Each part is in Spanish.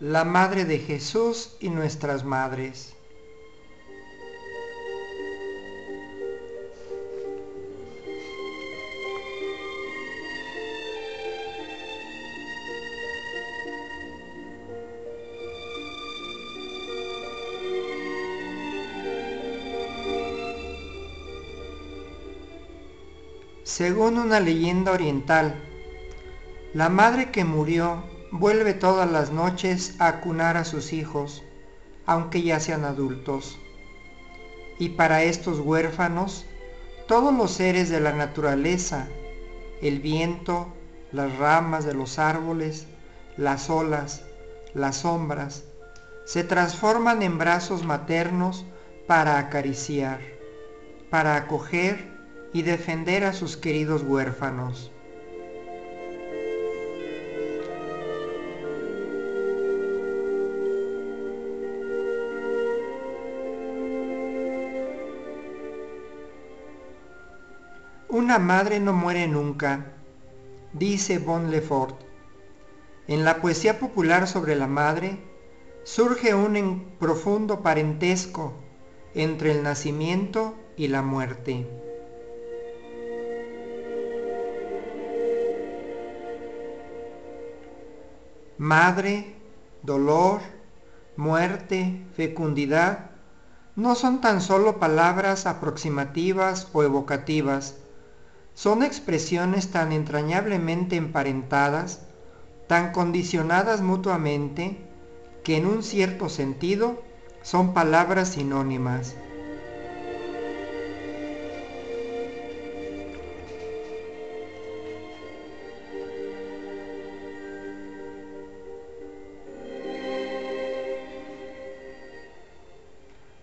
la Madre de Jesús y nuestras madres. Según una leyenda oriental, la madre que murió vuelve todas las noches a acunar a sus hijos, aunque ya sean adultos. Y para estos huérfanos, todos los seres de la naturaleza, el viento, las ramas de los árboles, las olas, las sombras, se transforman en brazos maternos para acariciar, para acoger y defender a sus queridos huérfanos. Una madre no muere nunca, dice Bon Lefort. En la poesía popular sobre la madre surge un profundo parentesco entre el nacimiento y la muerte. Madre, dolor, muerte, fecundidad, no son tan solo palabras aproximativas o evocativas, son expresiones tan entrañablemente emparentadas, tan condicionadas mutuamente, que en un cierto sentido son palabras sinónimas.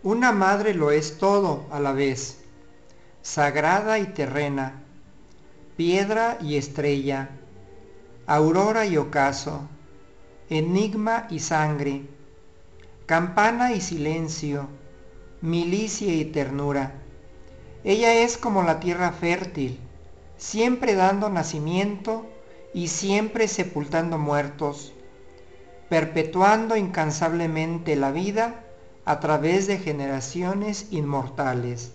Una madre lo es todo a la vez, sagrada y terrena, piedra y estrella, aurora y ocaso, enigma y sangre, campana y silencio, milicia y ternura. Ella es como la tierra fértil, siempre dando nacimiento y siempre sepultando muertos, perpetuando incansablemente la vida a través de generaciones inmortales.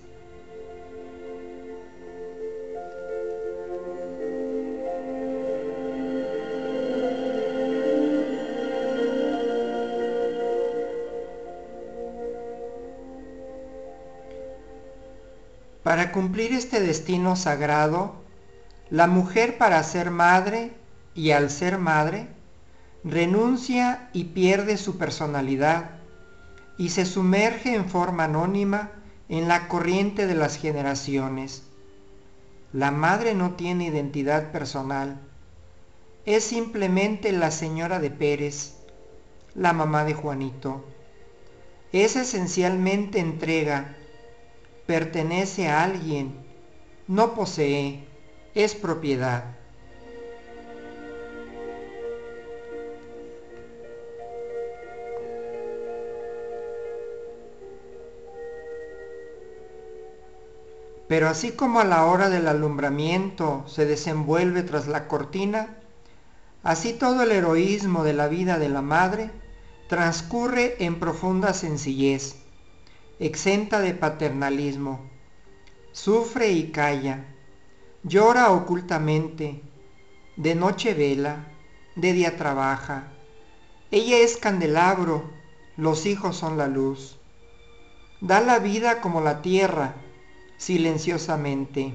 Para cumplir este destino sagrado, la mujer para ser madre y al ser madre, renuncia y pierde su personalidad y se sumerge en forma anónima en la corriente de las generaciones. La madre no tiene identidad personal, es simplemente la señora de Pérez, la mamá de Juanito. Es esencialmente entrega, pertenece a alguien, no posee, es propiedad. Pero así como a la hora del alumbramiento se desenvuelve tras la cortina, así todo el heroísmo de la vida de la madre transcurre en profunda sencillez exenta de paternalismo. Sufre y calla, llora ocultamente, de noche vela, de día trabaja. Ella es candelabro, los hijos son la luz. Da la vida como la tierra, silenciosamente.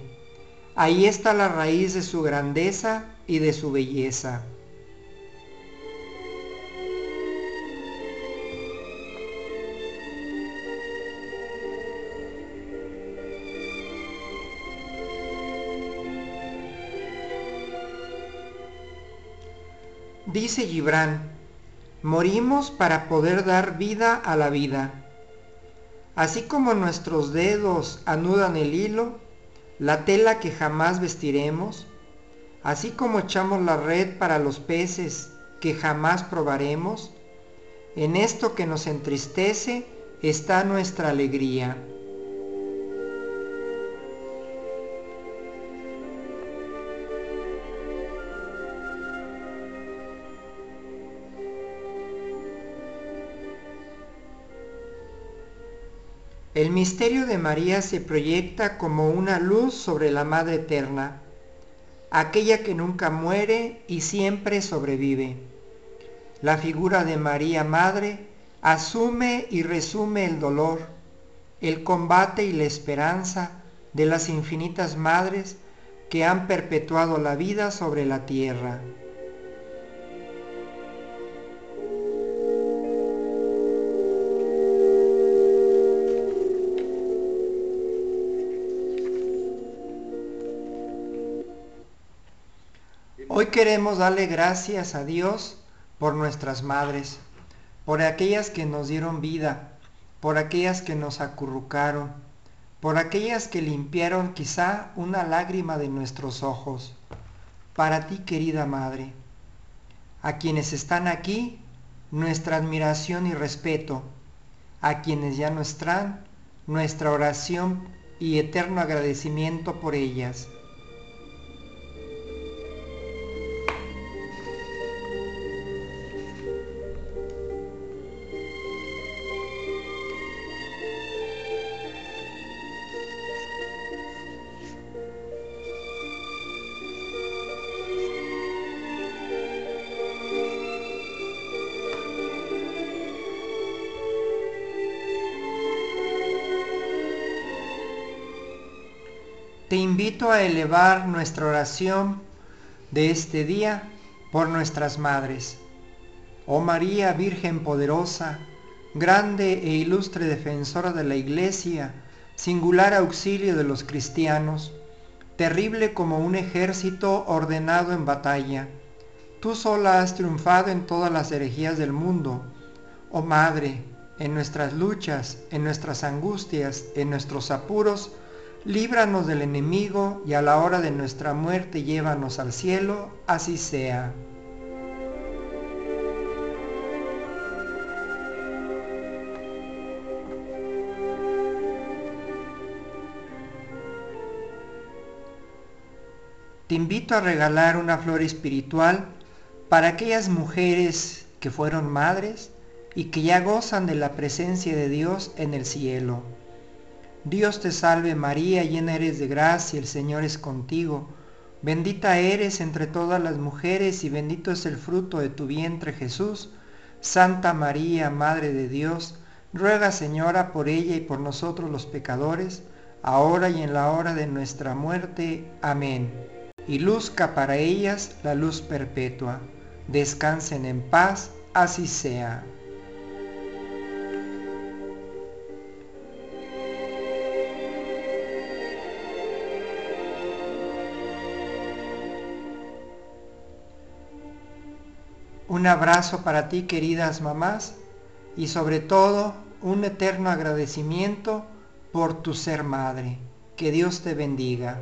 Ahí está la raíz de su grandeza y de su belleza. Dice Gibran, morimos para poder dar vida a la vida. Así como nuestros dedos anudan el hilo, la tela que jamás vestiremos, así como echamos la red para los peces que jamás probaremos, en esto que nos entristece está nuestra alegría. El misterio de María se proyecta como una luz sobre la Madre Eterna, aquella que nunca muere y siempre sobrevive. La figura de María Madre asume y resume el dolor, el combate y la esperanza de las infinitas madres que han perpetuado la vida sobre la tierra. Hoy queremos darle gracias a Dios por nuestras madres, por aquellas que nos dieron vida, por aquellas que nos acurrucaron, por aquellas que limpiaron quizá una lágrima de nuestros ojos. Para ti, querida Madre, a quienes están aquí, nuestra admiración y respeto, a quienes ya no están, nuestra oración y eterno agradecimiento por ellas. Te invito a elevar nuestra oración de este día por nuestras madres. Oh María, Virgen poderosa, grande e ilustre defensora de la Iglesia, singular auxilio de los cristianos, terrible como un ejército ordenado en batalla. Tú sola has triunfado en todas las herejías del mundo. Oh Madre, en nuestras luchas, en nuestras angustias, en nuestros apuros, líbranos del enemigo y a la hora de nuestra muerte llévanos al cielo, así sea. Te invito a regalar una flor espiritual para aquellas mujeres que fueron madres y que ya gozan de la presencia de Dios en el cielo. Dios te salve María, llena eres de gracia, el Señor es contigo. Bendita eres entre todas las mujeres y bendito es el fruto de tu vientre Jesús. Santa María, Madre de Dios, ruega Señora por ella y por nosotros los pecadores, ahora y en la hora de nuestra muerte. Amén. Y luzca para ellas la luz perpetua. Descansen en paz, así sea. Un abrazo para ti, queridas mamás, y sobre todo un eterno agradecimiento por tu ser madre. Que Dios te bendiga.